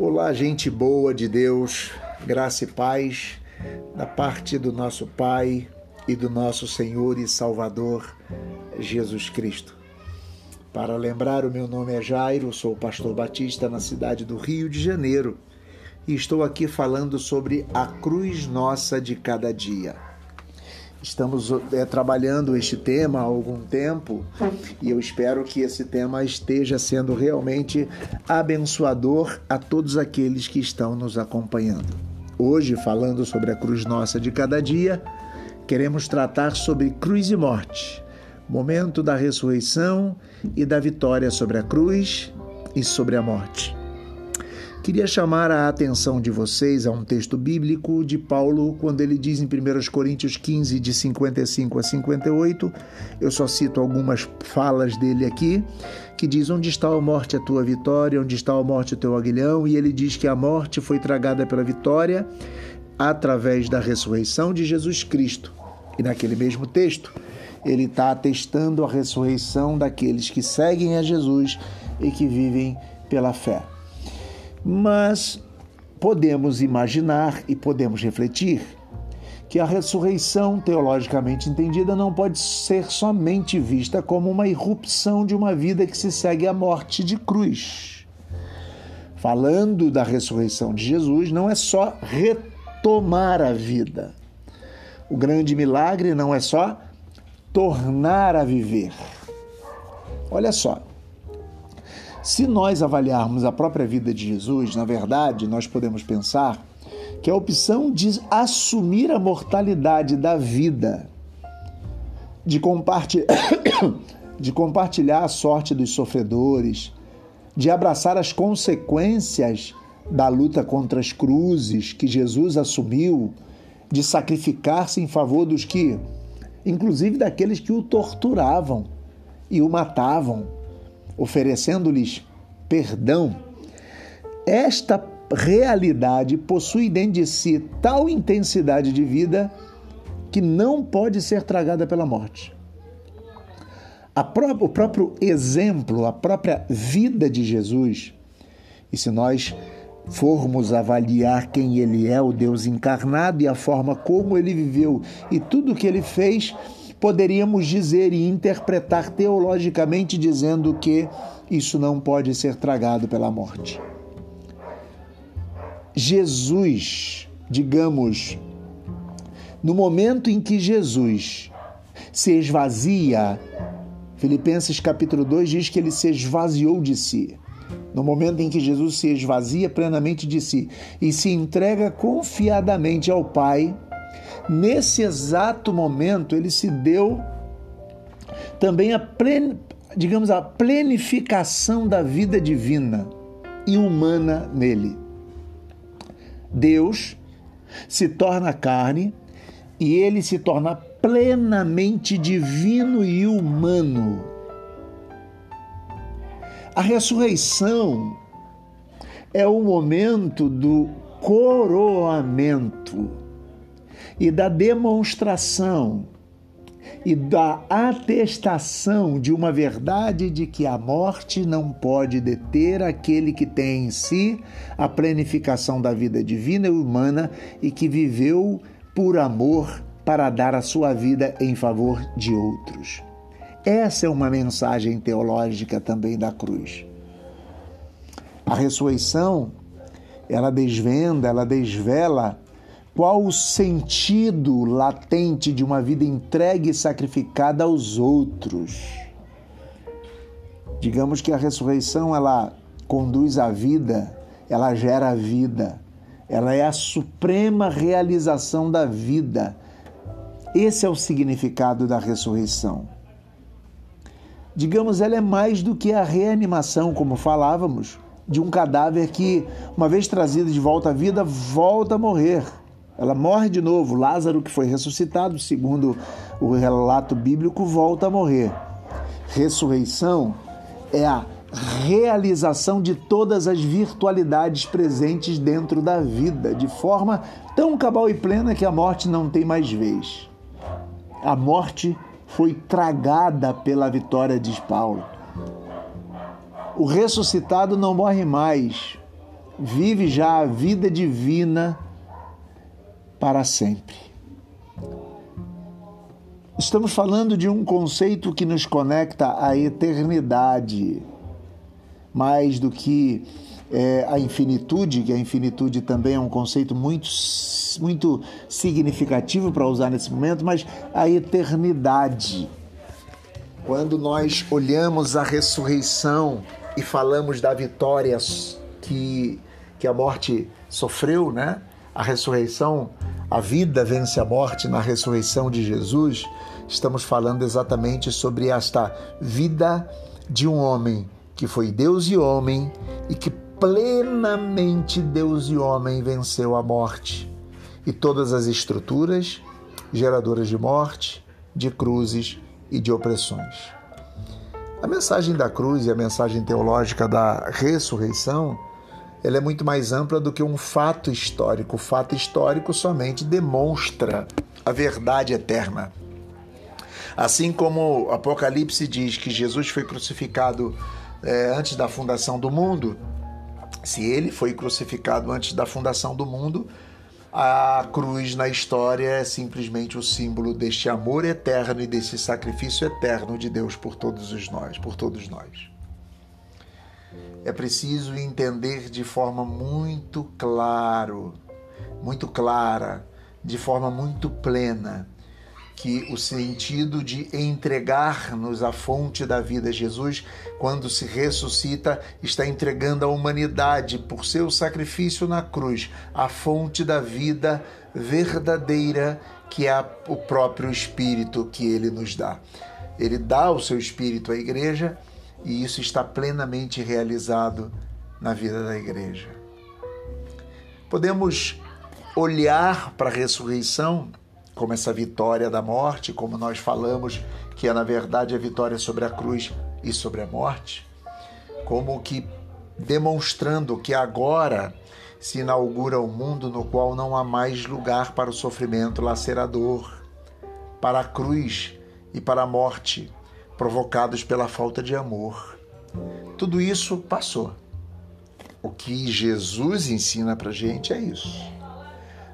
Olá, gente boa de Deus, graça e paz da parte do nosso Pai e do nosso Senhor e Salvador Jesus Cristo. Para lembrar, o meu nome é Jairo, sou pastor batista na cidade do Rio de Janeiro e estou aqui falando sobre a cruz nossa de cada dia. Estamos é, trabalhando este tema há algum tempo e eu espero que esse tema esteja sendo realmente abençoador a todos aqueles que estão nos acompanhando. Hoje, falando sobre a cruz nossa de cada dia, queremos tratar sobre cruz e morte, momento da ressurreição e da vitória sobre a cruz e sobre a morte. Queria chamar a atenção de vocês a um texto bíblico de Paulo, quando ele diz em 1 Coríntios 15, de 55 a 58, eu só cito algumas falas dele aqui, que diz: Onde está a morte a tua vitória? Onde está a morte o teu aguilhão? E ele diz que a morte foi tragada pela vitória através da ressurreição de Jesus Cristo. E naquele mesmo texto, ele está atestando a ressurreição daqueles que seguem a Jesus e que vivem pela fé. Mas podemos imaginar e podemos refletir que a ressurreição, teologicamente entendida, não pode ser somente vista como uma irrupção de uma vida que se segue à morte de cruz. Falando da ressurreição de Jesus, não é só retomar a vida. O grande milagre não é só tornar a viver. Olha só, se nós avaliarmos a própria vida de Jesus, na verdade, nós podemos pensar que a opção de assumir a mortalidade da vida, de, compartilhar, de compartilhar a sorte dos sofredores, de abraçar as consequências da luta contra as cruzes que Jesus assumiu, de sacrificar-se em favor dos que, inclusive daqueles que o torturavam e o matavam oferecendo-lhes perdão, esta realidade possui dentro de si tal intensidade de vida que não pode ser tragada pela morte. Pró o próprio exemplo, a própria vida de Jesus, e se nós formos avaliar quem ele é, o Deus encarnado e a forma como ele viveu e tudo o que ele fez, poderíamos dizer e interpretar teologicamente dizendo que isso não pode ser tragado pela morte. Jesus, digamos, no momento em que Jesus se esvazia, Filipenses capítulo 2 diz que ele se esvaziou de si. No momento em que Jesus se esvazia plenamente de si e se entrega confiadamente ao Pai, nesse exato momento ele se deu também a plen, digamos a plenificação da vida divina e humana nele. Deus se torna carne e ele se torna plenamente divino e humano. A ressurreição é o momento do coroamento e da demonstração e da atestação de uma verdade de que a morte não pode deter aquele que tem em si a planificação da vida divina e humana e que viveu por amor para dar a sua vida em favor de outros. Essa é uma mensagem teológica também da cruz. A ressurreição, ela desvenda, ela desvela qual o sentido latente de uma vida entregue e sacrificada aos outros? Digamos que a ressurreição ela conduz à vida, ela gera a vida, ela é a suprema realização da vida. Esse é o significado da ressurreição. Digamos, ela é mais do que a reanimação, como falávamos, de um cadáver que, uma vez trazido de volta à vida, volta a morrer. Ela morre de novo. Lázaro, que foi ressuscitado, segundo o relato bíblico, volta a morrer. Ressurreição é a realização de todas as virtualidades presentes dentro da vida, de forma tão cabal e plena que a morte não tem mais vez. A morte foi tragada pela vitória, diz Paulo. O ressuscitado não morre mais. vive já a vida divina para sempre. Estamos falando de um conceito que nos conecta à eternidade, mais do que é, a infinitude, que a infinitude também é um conceito muito, muito significativo para usar nesse momento, mas a eternidade. Quando nós olhamos a ressurreição e falamos da vitória que, que a morte sofreu, né? A ressurreição, a vida vence a morte na ressurreição de Jesus. Estamos falando exatamente sobre esta vida de um homem que foi Deus e homem e que plenamente Deus e homem venceu a morte e todas as estruturas geradoras de morte, de cruzes e de opressões. A mensagem da cruz e a mensagem teológica da ressurreição, ela é muito mais ampla do que um fato histórico. O fato histórico somente demonstra a verdade eterna. Assim como o Apocalipse diz que Jesus foi crucificado é, antes da fundação do mundo, se ele foi crucificado antes da fundação do mundo, a cruz na história é simplesmente o símbolo deste amor eterno e desse sacrifício eterno de Deus por todos os nós, por todos nós. É preciso entender de forma muito claro, muito clara, de forma muito plena que o sentido de entregar-nos à fonte da vida, Jesus, quando se ressuscita, está entregando à humanidade, por seu sacrifício na cruz, a fonte da vida verdadeira, que é o próprio Espírito que ele nos dá. Ele dá o seu Espírito à igreja e isso está plenamente realizado na vida da igreja. Podemos olhar para a ressurreição como essa vitória da morte, como nós falamos, que é na verdade a vitória sobre a cruz e sobre a morte, como que demonstrando que agora se inaugura um mundo no qual não há mais lugar para o sofrimento lacerador, para a cruz e para a morte provocados pela falta de amor. Tudo isso passou. O que Jesus ensina para gente é isso.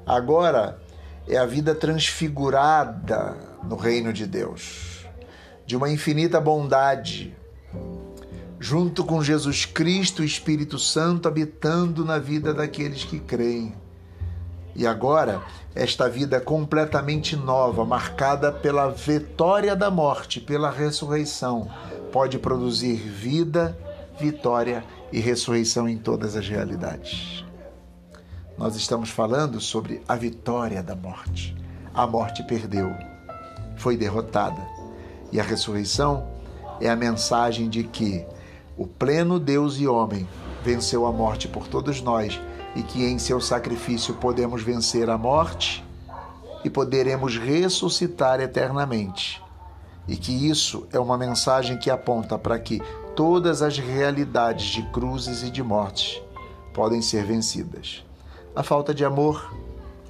Agora, é a vida transfigurada no reino de Deus, de uma infinita bondade, junto com Jesus Cristo Espírito Santo habitando na vida daqueles que creem. E agora, esta vida completamente nova, marcada pela vitória da morte, pela ressurreição, pode produzir vida, vitória e ressurreição em todas as realidades nós estamos falando sobre a vitória da morte. A morte perdeu, foi derrotada. E a ressurreição é a mensagem de que o pleno Deus e homem venceu a morte por todos nós e que em seu sacrifício podemos vencer a morte e poderemos ressuscitar eternamente. E que isso é uma mensagem que aponta para que todas as realidades de cruzes e de mortes podem ser vencidas. A falta de amor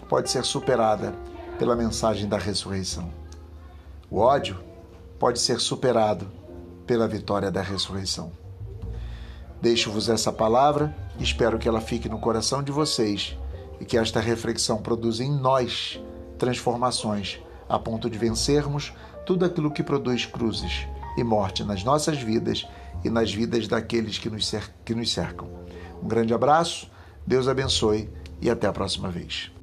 pode ser superada pela mensagem da ressurreição. O ódio pode ser superado pela vitória da ressurreição. Deixo-vos essa palavra, espero que ela fique no coração de vocês e que esta reflexão produza em nós transformações a ponto de vencermos tudo aquilo que produz cruzes e morte nas nossas vidas e nas vidas daqueles que nos, cercam. Um grande abraço, Deus abençoe e até a próxima vez.